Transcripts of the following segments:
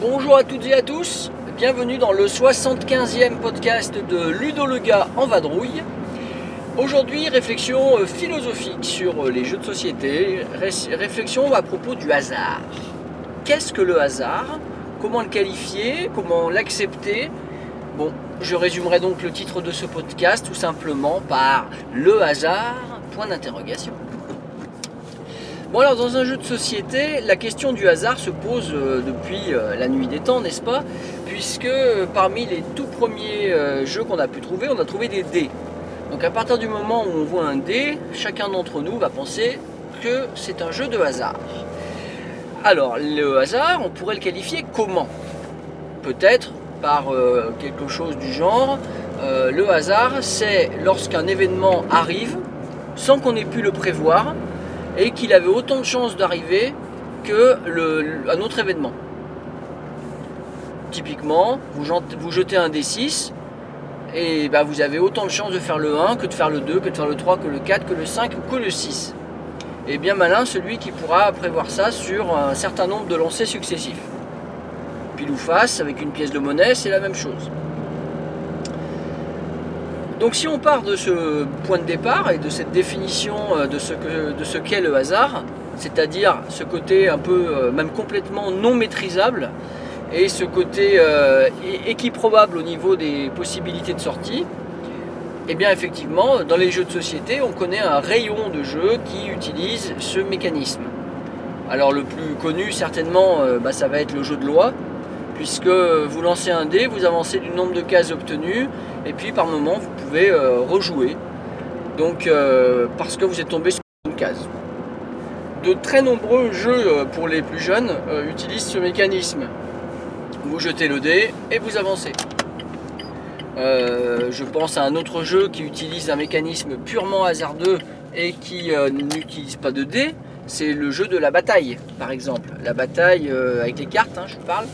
Bonjour à toutes et à tous, bienvenue dans le 75e podcast de Ludo le gars en vadrouille. Aujourd'hui, réflexion euh, philosophique sur euh, les jeux de société, Ré- réflexion à propos du hasard. Qu'est-ce que le hasard? Comment le qualifier? Comment l'accepter? Bon, je résumerai donc le titre de ce podcast tout simplement par le hasard, point d'interrogation. Bon alors dans un jeu de société, la question du hasard se pose euh, depuis la nuit des temps, n'est-ce pas? Puisque parmi les tout premiers jeux qu'on a pu trouver, on a trouvé des dés. Donc à partir du moment où on voit un dé, chacun d'entre nous va penser que c'est un jeu de hasard. Alors le hasard, on pourrait le qualifier comment? Peut-être par euh, quelque chose du genre, euh, le hasard c'est lorsqu'un événement arrive sans qu'on ait pu le prévoir et qu'il avait autant de chances d'arriver que autre événement. Typiquement, vous jetez un D6 et bah, vous avez autant de chances de faire le 1 que de faire le 2, que de faire le 3, que le 4, que le 5 ou que le 6. Et bien malin celui qui pourra prévoir ça sur un certain nombre de lancers successifs. Pile ou face, avec une pièce de monnaie, c'est la même chose. Donc si on part de ce point de départ et de cette définition euh, de ce que- de ce qu'est le hasard, c'est-à-dire ce côté un peu, euh, même complètement non maîtrisable, et ce côté euh, équiprobable au niveau des possibilités de sortie, et bien effectivement, dans les jeux de société, on connaît un rayon de jeux qui utilise ce mécanisme. Alors le plus connu certainement, euh, bah, ça va être le jeu de loi, puisque vous lancez un dé, vous avancez du nombre de cases obtenues, et puis par moment vous pouvez euh, rejouer. Donc parce que vous êtes tombé sur une case. De très nombreux jeux pour les plus jeunes utilisent ce mécanisme. Vous jetez le dé et vous avancez. Euh, je pense à un autre jeu qui utilise un mécanisme purement hasardeux et qui euh, n'utilise pas de dés, c'est le jeu de la bataille, par exemple. La bataille euh, avec les cartes, hein, je parle,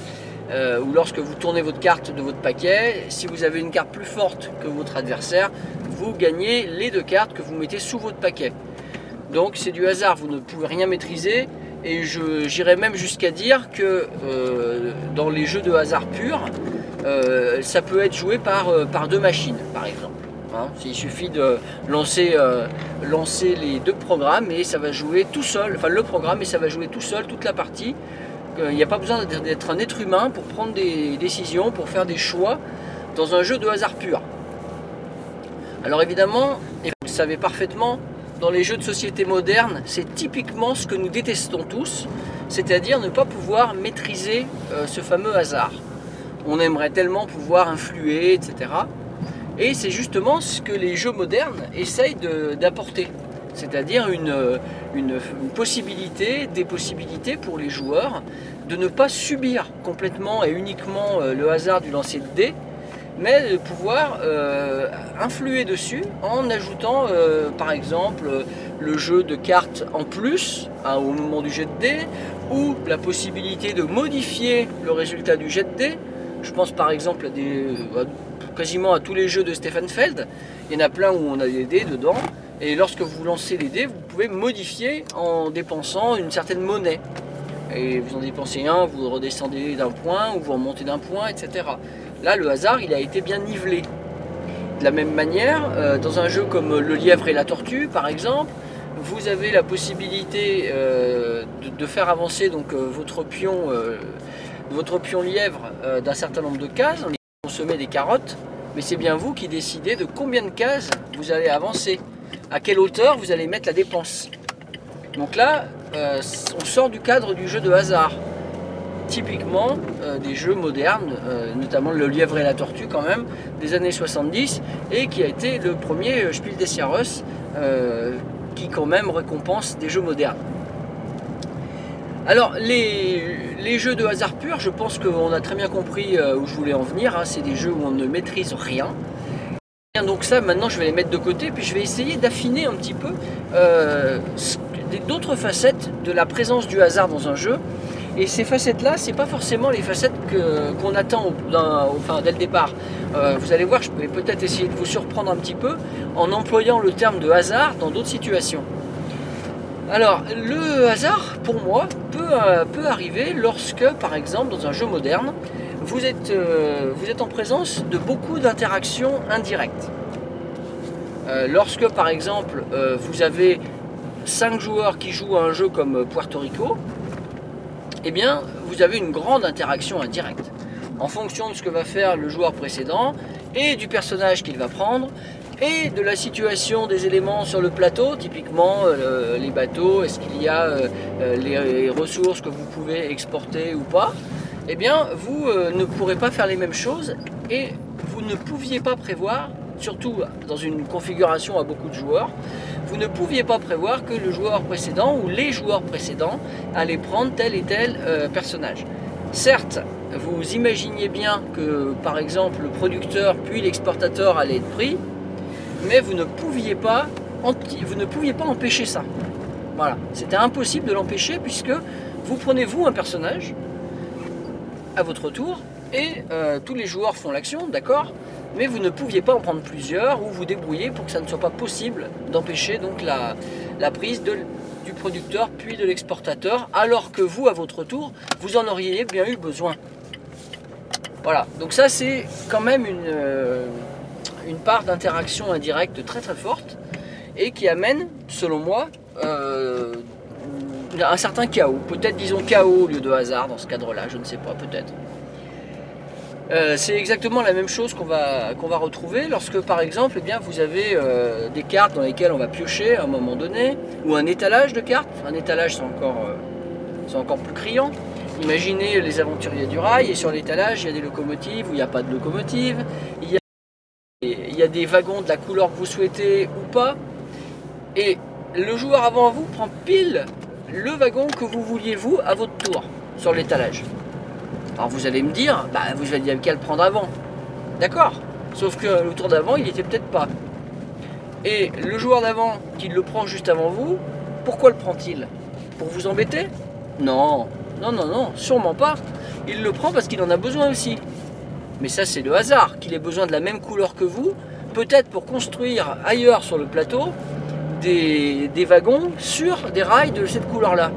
euh, où lorsque vous tournez votre carte de votre paquet, si vous avez une carte plus forte que votre adversaire, vous gagnez les deux cartes que vous mettez sous votre paquet. Donc c'est du hasard, vous ne pouvez rien maîtriser. Et j'irais même jusqu'à dire que euh, dans les jeux de hasard pur, euh, ça peut être joué par, euh, par deux machines, par exemple. Hein, il suffit de lancer, lancer les deux programmes et ça va jouer tout seul, enfin le programme et ça va jouer tout seul toute la partie. Il n'y a pas besoin d'être un être humain pour prendre des décisions, pour faire des choix dans un jeu de hasard pur. Alors évidemment, et vous le savez parfaitement, dans les jeux de société modernes, c'est typiquement ce que nous détestons tous, c'est-à-dire ne pas pouvoir maîtriser euh, ce fameux hasard. On aimerait tellement pouvoir influer, etc. Et c'est justement ce que les jeux modernes essayent d'apporter. C'est-à-dire une, euh, une possibilité, des possibilités pour les joueurs de ne pas subir complètement et uniquement euh, le hasard du lancer de dés, mais de pouvoir euh, influer dessus en ajoutant euh, par exemple euh, le jeu de cartes en plus hein, au moment du jet de dés ou la possibilité de modifier le résultat du jet de dés. Je pense par exemple à des, à- quasiment à tous les jeux de Stefan Feld. Il y en a plein où on a des dés dedans. Et lorsque vous lancez les dés, vous pouvez modifier en dépensant une certaine monnaie. Et vous en dépensez un, vous redescendez d'un point ou vous remontez d'un point, etc. Là, le hasard, il a été bien nivelé. De la même manière, euh, dans un jeu comme Le lièvre et la tortue, par exemple, vous avez la possibilité euh, de, faire avancer donc, euh, votre, pion, votre pion lièvre d'un certain nombre de cases. On y consommez des carottes, mais c'est bien vous qui décidez de combien de cases vous allez avancer, à quelle hauteur vous allez mettre la dépense. Donc là, on sort du cadre du jeu de hasard typiquement euh, des jeux modernes, euh, notamment le lièvre et la tortue quand même, des années 70, et qui a été le premier euh, Spiel des Jahres qui quand même récompense des jeux modernes. Alors les, les jeux de hasard pur, je pense qu'on a très bien compris où je voulais en venir, hein. c'est des jeux où on ne maîtrise rien. Donc ça, maintenant, je vais les mettre de côté, puis je vais essayer d'affiner un petit peu d'autres facettes de la présence du hasard dans un jeu. Et ces facettes-là, c'est pas forcément les facettes qu'on attend au- dès le départ. Euh, vous allez voir, je vais peut-être essayer de vous surprendre un petit peu en employant le terme de hasard dans d'autres situations. Alors, le hasard, pour moi, peut, euh, peut arriver lorsque, par exemple, dans un jeu moderne, vous êtes, euh, vous êtes en présence de beaucoup d'interactions indirectes. Lorsque, par exemple, vous avez 5 joueurs qui jouent à un jeu comme Puerto Rico, eh bien, vous avez une grande interaction indirecte. En fonction de ce que va faire le joueur précédent et du personnage qu'il va prendre et de la situation des éléments sur le plateau, typiquement euh, les bateaux, est-ce qu'il y a euh, euh, les ressources que vous pouvez exporter ou pas, eh bien vous ne pourrez pas faire les mêmes choses et vous ne pouviez pas prévoir, surtout dans une configuration à beaucoup de joueurs, vous ne pouviez pas prévoir que le joueur précédent ou les joueurs précédents allaient prendre tel et tel euh, personnage. Certes, vous imaginiez bien que par exemple le producteur puis l'exportateur allaient être pris, mais vous ne pouviez pas, empêcher ça. Voilà, c'était impossible de l'empêcher puisque vous prenez vous un personnage à votre tour et euh, tous les joueurs font l'action, d'accord, mais vous ne pouviez pas en prendre plusieurs ou vous débrouiller pour que ça ne soit pas possible d'empêcher donc la, prise du producteur puis de l'exportateur, alors que vous à votre tour vous en auriez bien eu besoin. Voilà, donc ça c'est quand même une, euh, part d'interaction indirecte très très forte et qui amène, selon moi, euh, un certain chaos. Peut-être disons chaos au lieu de hasard dans ce cadre-là, je ne sais pas, peut-être. Euh, c'est exactement la même chose qu'on va, retrouver lorsque par exemple eh bien, vous avez euh, des cartes dans lesquelles on va piocher à un moment donné, ou un étalage de cartes. Un étalage c'est encore, euh, plus criant. Imaginez les aventuriers du rail et sur l'étalage il y a des locomotives ou il n'y a pas de locomotive. Il y a des wagons de la couleur que vous souhaitez ou pas. Et le joueur avant vous prend pile le wagon que vous vouliez vous à votre tour sur l'étalage. Alors vous allez me dire, bah vous aviez qu'à le prendre avant. D'accord. Sauf que le tour d'avant, il était peut-être pas. Et le joueur d'avant qui le prend juste avant vous, pourquoi le prend-il? Pour vous embêter? Non, non, non, non, sûrement pas. Il le prend parce qu'il en a besoin aussi. Mais ça, c'est le hasard, qu'il ait besoin de la même couleur que vous, peut-être pour construire ailleurs sur le plateau des wagons sur des rails de cette couleur-là.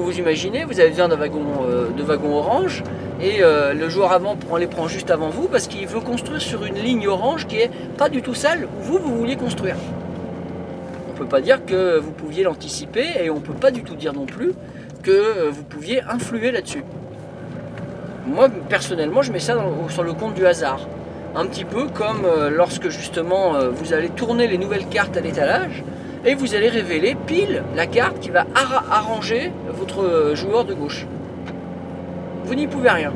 Vous imaginez, vous avez besoin d'un wagon, euh, de wagon orange et euh, le joueur avant prend, les prend juste avant vous parce qu'il veut construire sur une ligne orange qui est pas du tout celle où vous, vous vouliez construire. On peut pas dire que vous pouviez l'anticiper et on peut pas du tout dire non plus que euh, vous pouviez influer là-dessus. Moi, personnellement, je mets ça sur le compte du hasard. Un petit peu comme lorsque justement vous allez tourner les nouvelles cartes à l'étalage et vous allez révéler pile la carte qui va arra- arranger votre joueur de gauche. Vous n'y pouvez rien.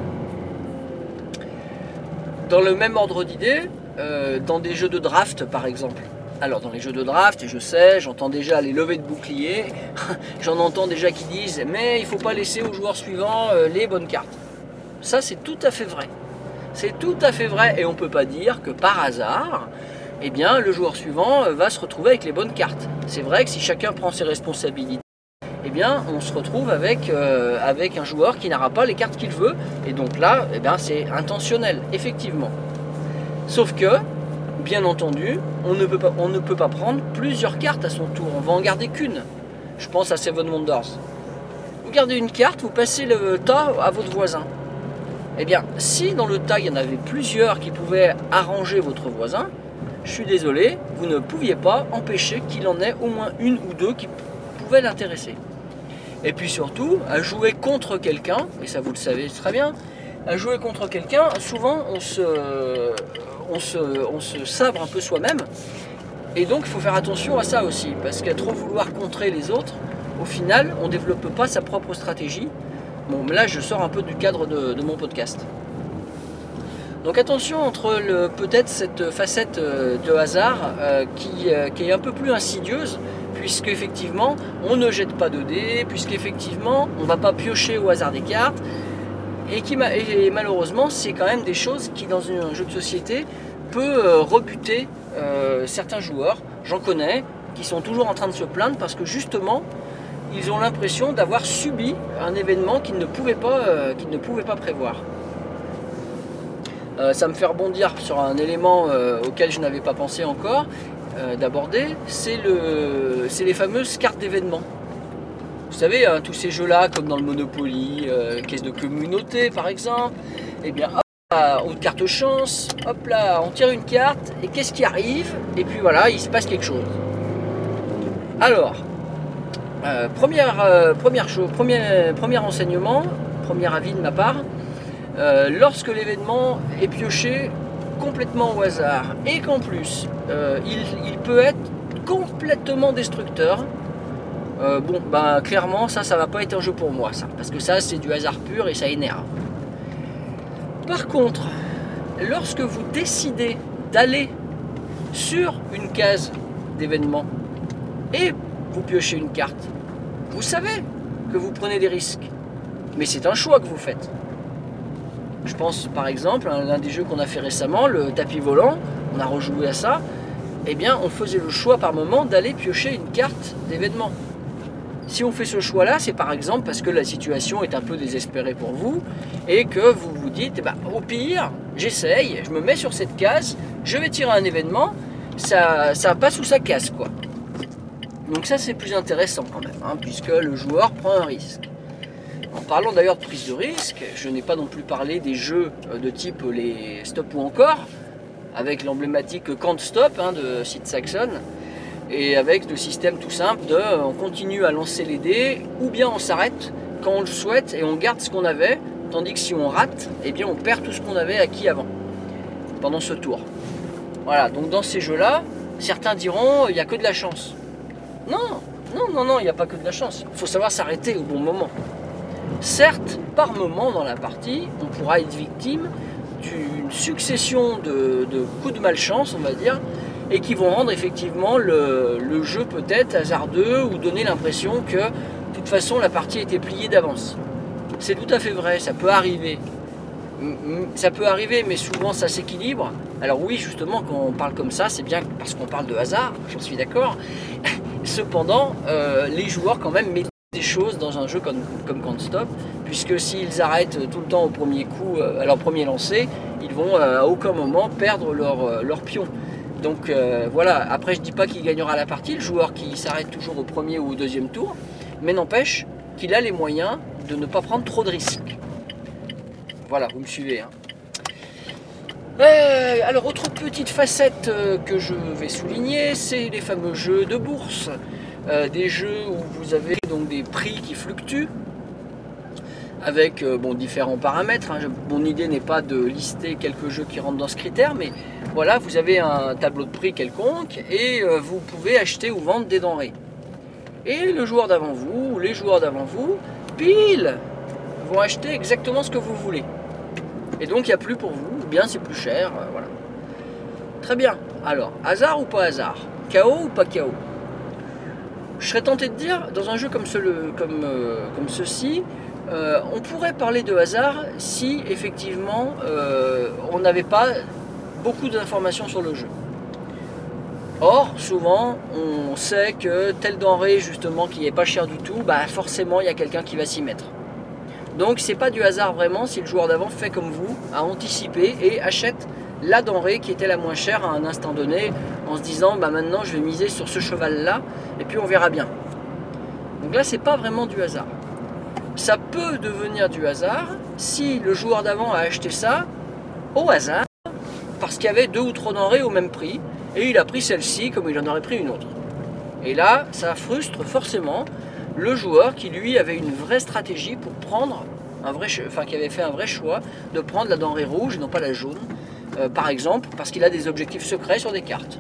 Dans le même ordre d'idée, euh, dans des jeux de draft par exemple. Alors dans les jeux de draft, et je sais, j'entends déjà les levées de boucliers, j'en entends déjà qui disent mais il faut pas laisser au joueur suivant euh, les bonnes cartes. Ça c'est tout à fait vrai. C'est tout à fait vrai et on ne peut pas dire que par hasard, eh bien, le joueur suivant euh, va se retrouver avec les bonnes cartes. C'est vrai que si chacun prend ses responsabilités, eh bien, on se retrouve avec, euh, avec un joueur qui n'aura pas les cartes qu'il veut. Et donc là, eh bien, c'est intentionnel, effectivement. Sauf que, bien entendu, on ne, peut pas, on ne peut pas prendre plusieurs cartes à son tour. On va en garder qu'une. Je pense à Seven Wonders. Vous gardez une carte, vous passez le tas à votre voisin. Eh bien, si dans le tas il y en avait plusieurs qui pouvaient arranger votre voisin, je suis désolé, vous ne pouviez pas empêcher qu'il en ait au moins une ou deux qui pouvaient l'intéresser. Et puis surtout, à jouer contre quelqu'un, et ça vous le savez très bien, à jouer contre quelqu'un, souvent on se, on, sabre un peu soi-même. Et donc il faut faire attention à ça aussi, parce qu'à trop vouloir contrer les autres, au final, on ne développe pas sa propre stratégie. Bon, là je sors un peu du cadre de mon podcast. Donc attention entre peut-être cette facette euh, de hasard euh, qui, euh, qui est un peu plus insidieuse, puisque effectivement on ne jette pas de dés, puisqu'effectivement on ne va pas piocher au hasard des cartes, et qui malheureusement c'est quand même des choses qui dans un jeu de société peut rebuter certains joueurs. J'en connais qui sont toujours en train de se plaindre parce que justement, ils ont l'impression d'avoir subi un événement qu'ils ne pouvaient pas prévoir. Euh, ça me fait rebondir sur un élément euh, auquel je n'avais pas pensé encore euh, d'aborder, c'est le, les fameuses cartes d'événements. Vous savez, hein, tous ces jeux-là, comme dans le Monopoly, euh, caisse de communauté par exemple, eh bien, hop, là, haute carte chance, hop là, on tire une carte, et qu'est-ce qui arrive? Et puis voilà, il se passe quelque chose. Alors, première, première chose, premier, premier renseignement, premier avis de ma part, euh, lorsque l'événement est pioché complètement au hasard et qu'en plus euh, il, peut être complètement destructeur, euh, bon, bah clairement, ça, ça va pas être un jeu pour moi, ça, parce que ça, c'est du hasard pur et ça énerve. Par contre, lorsque vous décidez d'aller sur une case d'événement et vous piochez une carte, vous savez que vous prenez des risques, mais c'est un choix que vous faites. Je pense par exemple à l'un des jeux qu'on a fait récemment, le tapis volant, on a rejoué à ça, eh bien on faisait le choix par moment d'aller piocher une carte d'événement. Si on fait ce choix-là, c'est par exemple parce que la situation est un peu désespérée pour vous et que vous vous dites, eh ben, au pire, j'essaye, je me mets sur cette case, je vais tirer un événement, ça, ça passe ou ça casse quoi. Donc ça c'est plus intéressant quand même, hein, puisque le joueur prend un risque. En parlant d'ailleurs de prise de risque, je n'ai pas non plus parlé des jeux euh, de type les stop ou encore, avec l'emblématique Can't Stop hein, de Sid Saxon, et avec le système tout simple de euh, on continue à lancer les dés, ou bien on s'arrête quand on le souhaite et on garde ce qu'on avait, tandis que si on rate, eh bien on perd tout ce qu'on avait acquis avant, pendant ce tour. Voilà, donc dans ces jeux-là, certains diront il n'y a que de la chance. Non, non, non, non, il n'y a pas que de la chance. Il faut savoir s'arrêter au bon moment. Certes, par moment dans la partie, on pourra être victime d'une succession de, coups de malchance, on va dire, et qui vont rendre effectivement le, jeu peut-être hasardeux ou donner l'impression que de toute façon la partie était pliée d'avance. C'est tout à fait vrai, ça peut arriver. Ça peut arriver, mais souvent ça s'équilibre. Alors oui, justement, quand on parle comme ça, c'est bien parce qu'on parle de hasard, j'en suis d'accord. Cependant, euh, les joueurs quand même des choses dans un jeu comme, comme Can't Stop, puisque s'ils arrêtent tout le temps au premier coup, euh, à leur premier lancer, ils vont euh, à aucun moment perdre leur, euh, leur pion. Donc voilà, après je dis pas qu'il gagnera la partie, le joueur qui s'arrête toujours au premier ou au deuxième tour, mais n'empêche qu'il a les moyens de ne pas prendre trop de risques. Voilà, vous me suivez. hein. Alors, autre petite facette que je vais souligner, c'est les fameux jeux de bourse. Euh, des jeux où vous avez donc des prix qui fluctuent avec euh, différents paramètres. hein. Mon idée n'est pas de lister quelques jeux qui rentrent dans ce critère, mais voilà, vous avez un tableau de prix quelconque et euh, vous pouvez acheter ou vendre des denrées. Et le joueur d'avant vous, ou les joueurs d'avant vous, pile, vont acheter exactement ce que vous voulez. Et donc il n'y a plus pour vous, ou bien c'est plus cher, voilà. Très bien. Alors, hasard ou pas hasard? Chaos ou pas chaos Je serais tenté de dire, dans un jeu comme, comme, euh, comme ceci, euh, on pourrait parler de hasard si effectivement euh, on n'avait pas beaucoup d'informations sur le jeu. Or, souvent, on sait que telle denrée justement qui est pas chère du tout, bah forcément il y a quelqu'un qui va s'y mettre. Donc c'est pas du hasard vraiment si le joueur d'avant fait comme vous, a anticipé et achète la denrée qui était la moins chère à un instant donné en se disant bah maintenant je vais miser sur ce cheval là et puis on verra bien. Donc là c'est pas vraiment du hasard. Ça peut devenir du hasard si le joueur d'avant a acheté ça au hasard parce qu'il y avait deux ou trois denrées au même prix et il a pris celle-ci comme il en aurait pris une autre. Et là, ça frustre forcément le joueur qui lui avait une vraie stratégie pour prendre un vrai, enfin qui avait fait un vrai choix de prendre la denrée rouge et non pas la jaune, euh, par exemple, parce qu'il a des objectifs secrets sur des cartes.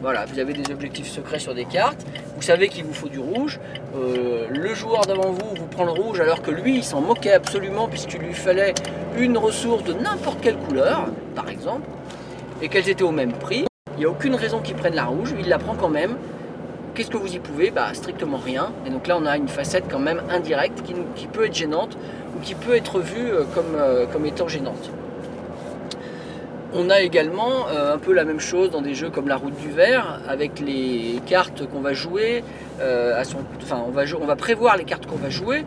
Voilà, vous avez des objectifs secrets sur des cartes, vous savez qu'il vous faut du rouge, euh, le joueur d'avant vous vous prend le rouge alors que lui il s'en moquait absolument puisqu'il lui fallait une ressource de n'importe quelle couleur, par exemple, et qu'elles étaient au même prix. Il n'y a aucune raison qu'il prenne la rouge, il la prend quand même. Qu'est-ce que vous y pouvez? Bah strictement rien. Et donc là on a une facette quand même indirecte qui, peut être gênante ou qui peut être vue euh, euh, comme étant gênante. On a également euh, un peu la même chose dans des jeux comme la route du verre, avec les cartes qu'on va jouer. euh, enfin, on va, prévoir les cartes qu'on va jouer.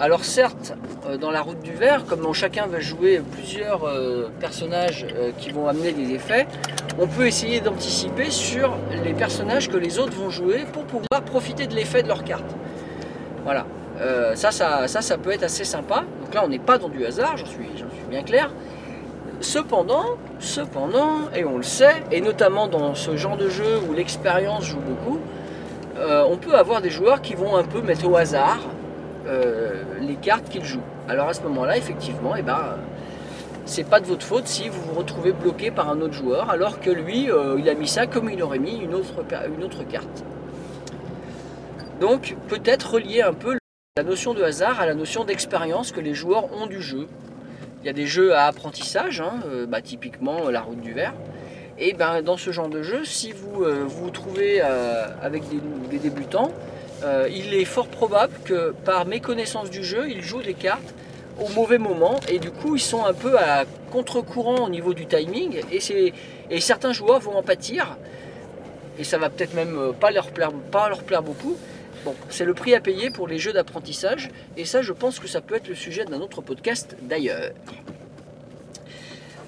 Alors certes, euh, dans la route du verre, comme chacun va jouer plusieurs personnages qui vont amener des effets, on peut essayer d'anticiper sur les personnages que les autres vont jouer pour pouvoir profiter de l'effet de leurs cartes. Voilà. Ça, ça, peut être assez sympa. Donc là, on n'est pas dans du hasard, j'en suis bien clair. Cependant, cependant, et on le sait, et notamment dans ce genre de jeu où l'expérience joue beaucoup, euh, on peut avoir des joueurs qui vont un peu mettre au hasard euh, les cartes qu'ils jouent. Alors à ce moment-là, effectivement, eh ben, c'est pas de votre faute si vous vous retrouvez bloqué par un autre joueur, alors que lui, euh, il a mis ça comme il aurait mis une autre, une autre carte. Donc peut-être relier un peu la notion de hasard à la notion d'expérience que les joueurs ont du jeu. Il y a des jeux à apprentissage, hein, euh, bah, typiquement euh, la route du verre. Et ben, dans ce genre de jeu, si vous euh, vous, trouvez avec des, débutants, il est fort probable que par méconnaissance du jeu, ils jouent des cartes au mauvais moment et du coup ils sont un peu à contre-courant au niveau du timing et, certains joueurs vont en pâtir et ça va peut-être même pas leur plaire beaucoup. C'est le prix à payer pour les jeux d'apprentissage et ça je pense que ça peut être le sujet d'un autre podcast d'ailleurs.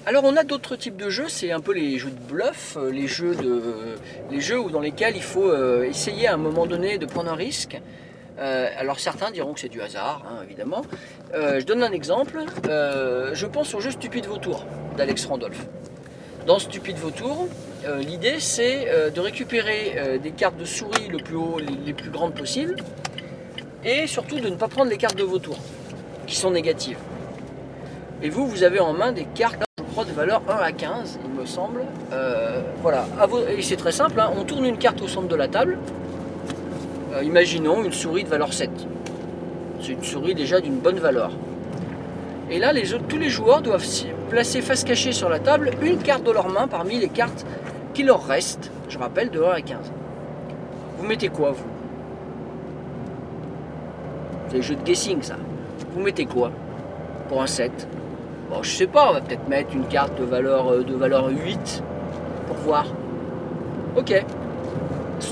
Alors on a d'autres types de jeux, c'est un peu les jeux de bluff, euh, les jeux, de, les jeux dans lesquels il faut euh, essayer à un moment donné de prendre un risque. Euh, alors certains diront que c'est du hasard, hein, évidemment. Je donne un exemple. Je pense au jeu Stupide Vautour d'Alex Randolph. Dans Stupide Vautour, euh, l'idée c'est euh, de récupérer euh, des cartes de souris le plus haut, les, plus grandes possibles, et surtout de ne pas prendre les cartes de vautour, qui sont négatives. Et vous, vous avez en main des cartes, je crois, de valeur 1 à 15, il me semble. Voilà, et c'est très simple, hein. on tourne une carte au centre de la table. Imaginons une souris de valeur 7. C'est une souris déjà d'une bonne valeur. Et là, tous les joueurs doivent placer face cachée sur la table une carte de leur main parmi les cartes qui leur restent, je rappelle, de 1 à 15. Vous mettez quoi, vous? C'est le jeu de guessing, ça. Vous mettez quoi? Pour un 7 Bon, je sais pas, on va peut-être mettre une carte de valeur, euh, de valeur 8 pour voir. Ok.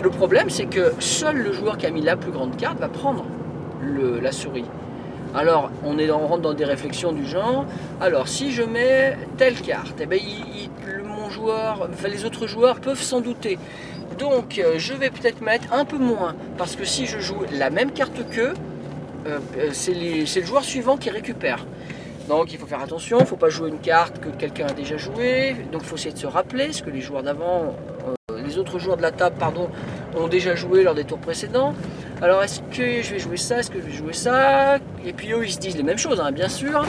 Le problème, c'est que seul le joueur qui a mis la plus grande carte va prendre la souris. Alors, on, est, rentre dans des réflexions du genre, alors si je mets telle carte, eh ben, mon joueur, les autres joueurs peuvent s'en douter. Donc, euh, je vais peut-être mettre un peu moins, parce que si je joue la même carte qu'eux, euh, euh, c'est le joueur suivant qui récupère. Donc il faut faire attention, il ne faut pas jouer une carte que quelqu'un a déjà jouée. Donc il faut essayer de se rappeler ce que les joueurs d'avant, les autres joueurs de la table, pardon, ont déjà joué lors des tours précédents. Alors est-ce que je vais jouer ça, est-ce que je vais jouer ça? Et puis eux ils se disent les mêmes choses, hein, bien sûr.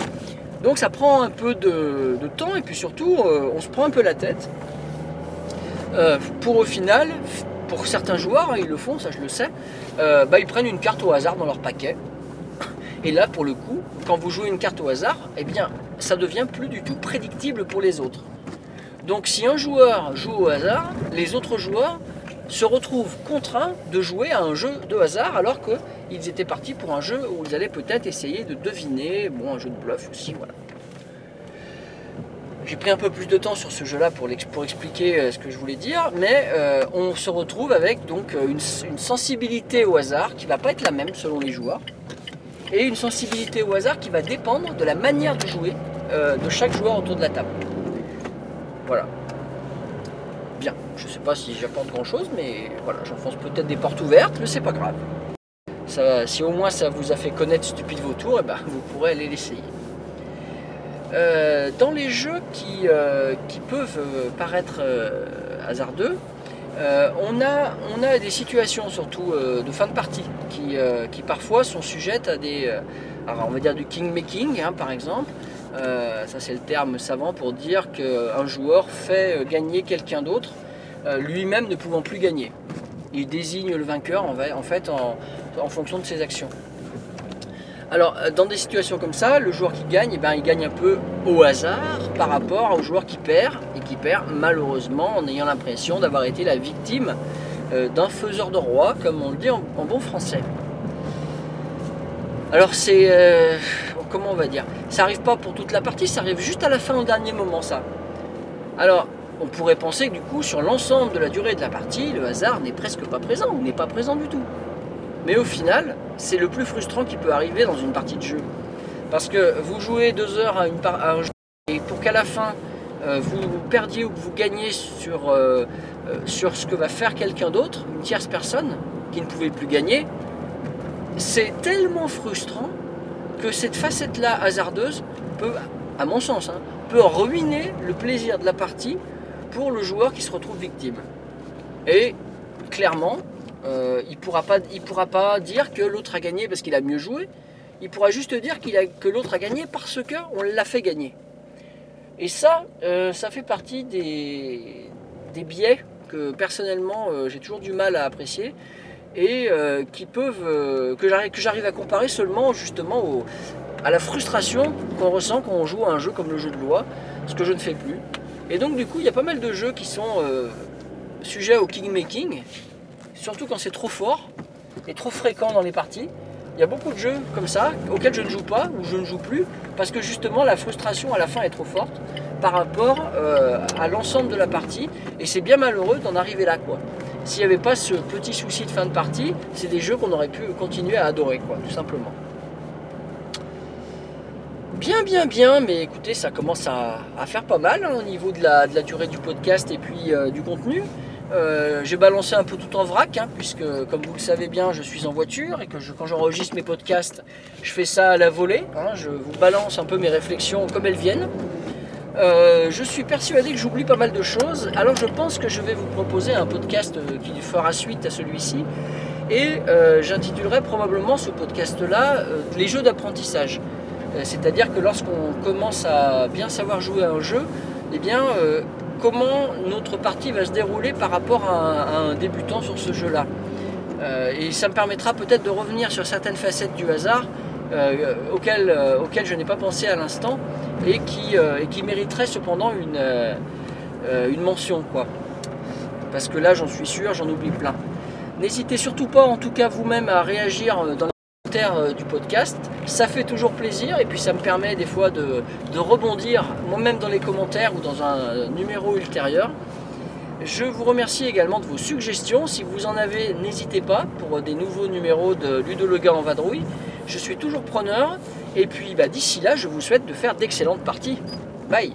Donc ça prend un peu de, temps et puis surtout euh, on se prend un peu la tête. Euh, pour au final, pour certains joueurs, hein, ils le font, ça je le sais, euh, bah, ils prennent une carte au hasard dans leur paquet. Et là, pour le coup, quand vous jouez une carte au hasard, eh bien, ça devient plus du tout prédictible pour les autres. Donc, si un joueur joue au hasard, les autres joueurs se retrouvent contraints de jouer à un jeu de hasard alors qu'ils étaient partis pour un jeu où ils allaient peut-être essayer de deviner, bon, un jeu de bluff aussi, voilà. J'ai pris un peu plus de temps sur ce jeu-là pour, pour expliquer euh, ce que je voulais dire, mais euh, on se retrouve avec donc euh, une, sensibilité au hasard qui va pas être la même selon les joueurs et une sensibilité au hasard qui va dépendre de la manière de jouer de chaque joueur autour de la table. Voilà. Je sais pas si j'apporte grand chose, mais voilà, j'enfonce peut-être des portes ouvertes, mais c'est pas grave. Si au moins ça vous a fait connaître Stupide Vautour, eh ben, vous pourrez aller l'essayer. Euh, dans les jeux qui, euh, peuvent euh, paraître hasardeux, on, a, des situations surtout de fin de partie qui, parfois sont sujettes à des, alors on va dire du king making hein, par exemple. Ça c'est le terme savant pour dire qu'un joueur fait gagner quelqu'un d'autre, lui-même ne pouvant plus gagner. Il désigne le vainqueur en, fait en, fonction de ses actions. Alors, euh, dans des situations comme ça, le joueur qui gagne, eh ben, il gagne un peu au hasard par rapport au joueur qui perd, et qui perd malheureusement en ayant l'impression d'avoir été la victime euh, d'un faiseur de roi, comme on le dit en, bon français. Alors, c'est. euh, comment on va dire? Ça arrive pas pour toute la partie, ça arrive juste à la fin, au dernier moment, ça. Alors, on pourrait penser que du coup, sur l'ensemble de la durée de la partie, le hasard n'est presque pas présent ou n'est pas présent du tout. Mais au final, c'est le plus frustrant qui peut arriver dans une partie de jeu. Parce que vous jouez deux heures à, une un jeu et pour qu'à la fin, euh, vous perdiez ou que vous gagnez sur, euh, euh, sur ce que va faire quelqu'un d'autre, une tierce personne qui ne pouvait plus gagner, c'est tellement frustrant que cette facette-là hasardeuse peut, à mon sens, hein, peut ruiner le plaisir de la partie pour le joueur qui se retrouve victime. Et clairement, euh, il ne pourra, pas- pourra pas dire que l'autre a gagné parce qu'il a mieux joué. Il pourra juste dire a- que l'autre a gagné parce qu'on l'a fait gagner. Et ça, euh, ça fait partie des, biais que personnellement euh, j'ai toujours du mal à apprécier et qui peuvent que j'arrive à comparer seulement justement à la frustration qu'on ressent quand on joue à un jeu comme le jeu de loi, ce que je ne fais plus. Et donc du coup, il y a pas mal de jeux qui sont euh, sujets au kingmaking, surtout quand c'est trop fort et trop fréquent dans les parties. Il y a beaucoup de jeux comme ça auxquels je ne joue pas ou je ne joue plus parce que justement la frustration à la fin est trop forte par rapport euh, à l'ensemble de la partie et c'est bien malheureux d'en arriver là quoi. S'il n'y avait pas ce petit souci de fin de partie, c'est des jeux qu'on aurait pu continuer à adorer quoi, tout simplement. Bien, bien, bien, mais écoutez, ça commence à, faire pas mal hein, au niveau de la, durée du podcast et puis euh, du contenu. Euh, J'ai balancé un peu tout en vrac, hein, puisque comme vous le savez bien, je suis en voiture et que quand j'enregistre mes podcasts, je fais ça à la volée. hein, je vous balance un peu mes réflexions comme elles viennent. Euh, je suis persuadé que j'oublie pas mal de choses, alors je pense que je vais vous proposer un podcast qui fera suite à celui-ci. Et j'intitulerai probablement ce podcast-là Les jeux d'apprentissage. Euh, C'est-à-dire que lorsqu'on commence à bien savoir jouer à un jeu, eh bien, euh, comment notre partie va se dérouler par rapport à un, débutant sur ce jeu-là. Euh, et ça me permettra peut-être de revenir sur certaines facettes du hasard auxquelles, je n'ai pas pensé à l'instant et qui, et mériteraient cependant une, une mention. Quoi. Parce que là, j'en suis sûr, j'en oublie plein. N'hésitez surtout pas, en tout cas vous-même, à réagir dans du podcast. Ça fait toujours plaisir et puis ça me permet des fois de, de rebondir moi-même dans les commentaires ou dans un euh, numéro ultérieur. Je vous remercie également de vos suggestions. Si vous en avez, n'hésitez pas pour des nouveaux numéros de Ludo Le Gars en vadrouille. Je suis toujours preneur. Et puis bah, d'ici là, je vous souhaite de faire d'excellentes parties. Bye